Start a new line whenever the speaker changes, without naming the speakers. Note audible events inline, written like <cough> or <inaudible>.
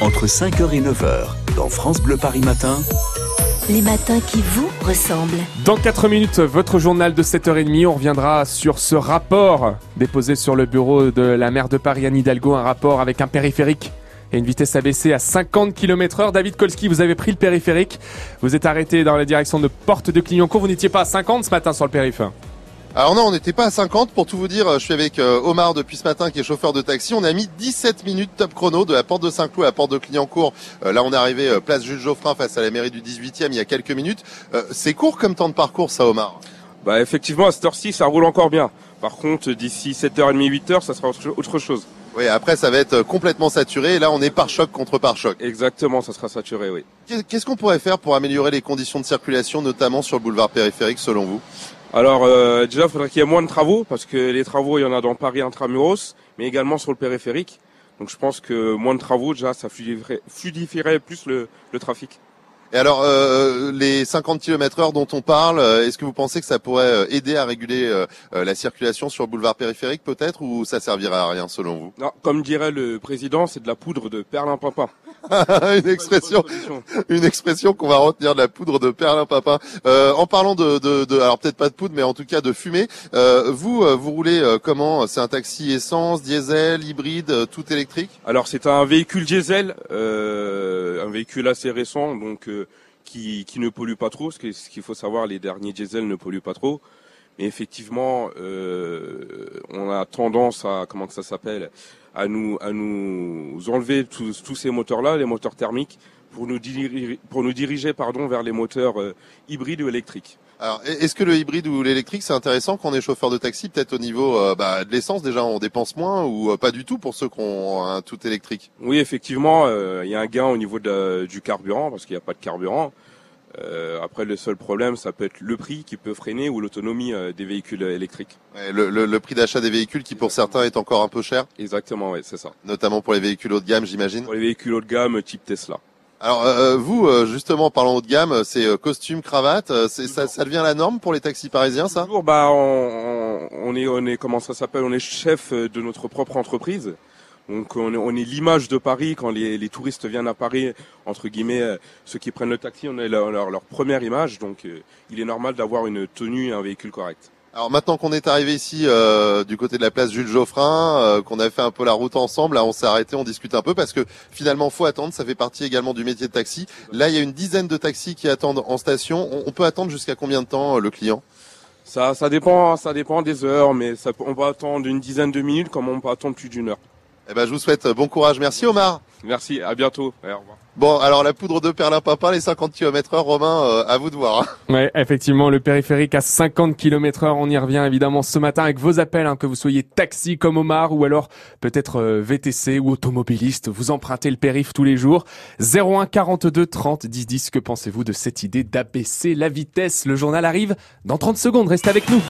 entre 5h et 9h, dans France Bleu Paris Matin.
Les matins qui vous ressemblent.
Dans 4 minutes, votre journal de 7h30, on reviendra sur ce rapport déposé sur le bureau de la maire de Paris, Anne Hidalgo, un rapport avec un périphérique et une vitesse abaissée à 50 km heure. David Kolski, vous avez pris le périphérique. Vous êtes arrêté dans la direction de Porte de Clignancourt. Vous n'étiez pas à 50 ce matin sur le périphérique.
Alors non, on n'était pas à 50. Pour tout vous dire, je suis avec euh, Omar depuis ce matin qui est chauffeur de taxi. On a mis 17 minutes top chrono de la porte de Saint-Cloud à la porte de Clignancourt. Euh, là, on est arrivé euh, place Jules Geoffrin face à la mairie du 18e il y a quelques minutes. C'est court comme temps de parcours ça, Omar?
Bah effectivement, à cette heure-ci, ça roule encore bien. Par contre, d'ici 7h30, 8h, ça sera autre chose.
Oui, après ça va être complètement saturé. Et là, on est par choc contre par choc.
Exactement, ça sera saturé, oui.
Qu'est-ce qu'on pourrait faire pour améliorer les conditions de circulation, notamment sur le boulevard périphérique, selon vous?
Alors euh, déjà, il faudrait qu'il y ait moins de travaux, parce que les travaux, il y en a dans Paris intramuros, mais également sur le périphérique. Donc je pense que moins de travaux, déjà, ça fluidifierait, plus le, trafic.
Et alors, euh, les 50 km heure dont on parle, euh, est-ce que vous pensez que ça pourrait aider à réguler la circulation sur le boulevard périphérique peut-être, ou ça servirait à rien selon vous?
Non, comme dirait le président, c'est de la poudre de perlimpinpin. <laughs>
une expression, une expression qu'on va retenir de la poudre de perlimpinpin. Euh, en parlant de, de, de alors peut-être pas de poudre, mais en tout cas de fumée. Euh, vous, euh, vous roulez euh, comment? C'est un taxi essence, diesel, hybride, euh, tout électrique?
Alors c'est un véhicule diesel, un véhicule assez récent, donc qui, qui ne pollue pas trop. Ce qu'il faut savoir, les derniers diesel ne polluent pas trop. Mais effectivement, on a tendance à comment ça s'appelle à nous à nous enlever tous, tous ces moteurs-là, les moteurs thermiques, pour nous diriger, pour nous diriger pardon vers les moteurs euh, hybrides ou électriques.
Alors, est-ce que le hybride ou l'électrique, c'est intéressant quand on est chauffeur de taxi, peut-être au niveau euh, bah, de l'essence déjà, on dépense moins ou euh, pas du tout pour ceux qui ont un tout électrique?
Oui, effectivement, il y a un gain au niveau de, du carburant parce qu'il n'y a pas de carburant. Après, le seul problème, ça peut être le prix qui peut freiner ou l'autonomie des véhicules électriques.
le, le, le, prix d'achat des véhicules qui, pour certains, est encore un peu cher.
Exactement, oui, c'est ça.
Notamment pour les véhicules haut de gamme, j'imagine.
Pour les véhicules haut de gamme, type Tesla.
Alors euh, vous, justement, parlant haut de gamme, c'est costume, cravate, ça, ça, devient la norme pour les taxis parisiens, ça?
Bah, on, est, on est, comment ça s'appelle On est chef de notre propre entreprise. Donc on est, l'image de Paris quand les, touristes viennent à Paris, entre guillemets, euh, ceux qui prennent le taxi, on est leur, première image. Donc euh, il est normal d'avoir une tenue et un véhicule correct.
Alors maintenant qu'on est arrivé ici euh, du côté de la place Jules Geoffrin, qu'on a fait un peu la route ensemble, là on s'est arrêté, on discute un peu parce que finalement faut attendre, ça fait partie également du métier de taxi. Là il y a une dizaine de taxis qui attendent en station. On, peut attendre jusqu'à combien de temps le client?
Ça, ça dépend, ça dépend des heures, mais ça, on peut attendre une dizaine de minutes comme on peut attendre plus d'une heure.
Eh ben, je vous souhaite bon courage. Merci Omar.
Merci, à bientôt. au revoir.
Bon, alors la poudre de Perlin-Papin, les 50 km heure, Romain, euh, à vous de voir.
Hein. <laughs> Ouais, effectivement, le périphérique à 50 km heure, on y revient évidemment ce matin avec vos appels, hein, que vous soyez taxi comme Omar ou alors peut-être euh, VTC ou automobiliste, vous empruntez le périph tous les jours. 01 42 30 10 10, que pensez-vous de cette idée d'abaisser la vitesse? Le journal arrive dans 30 secondes, restez avec nous.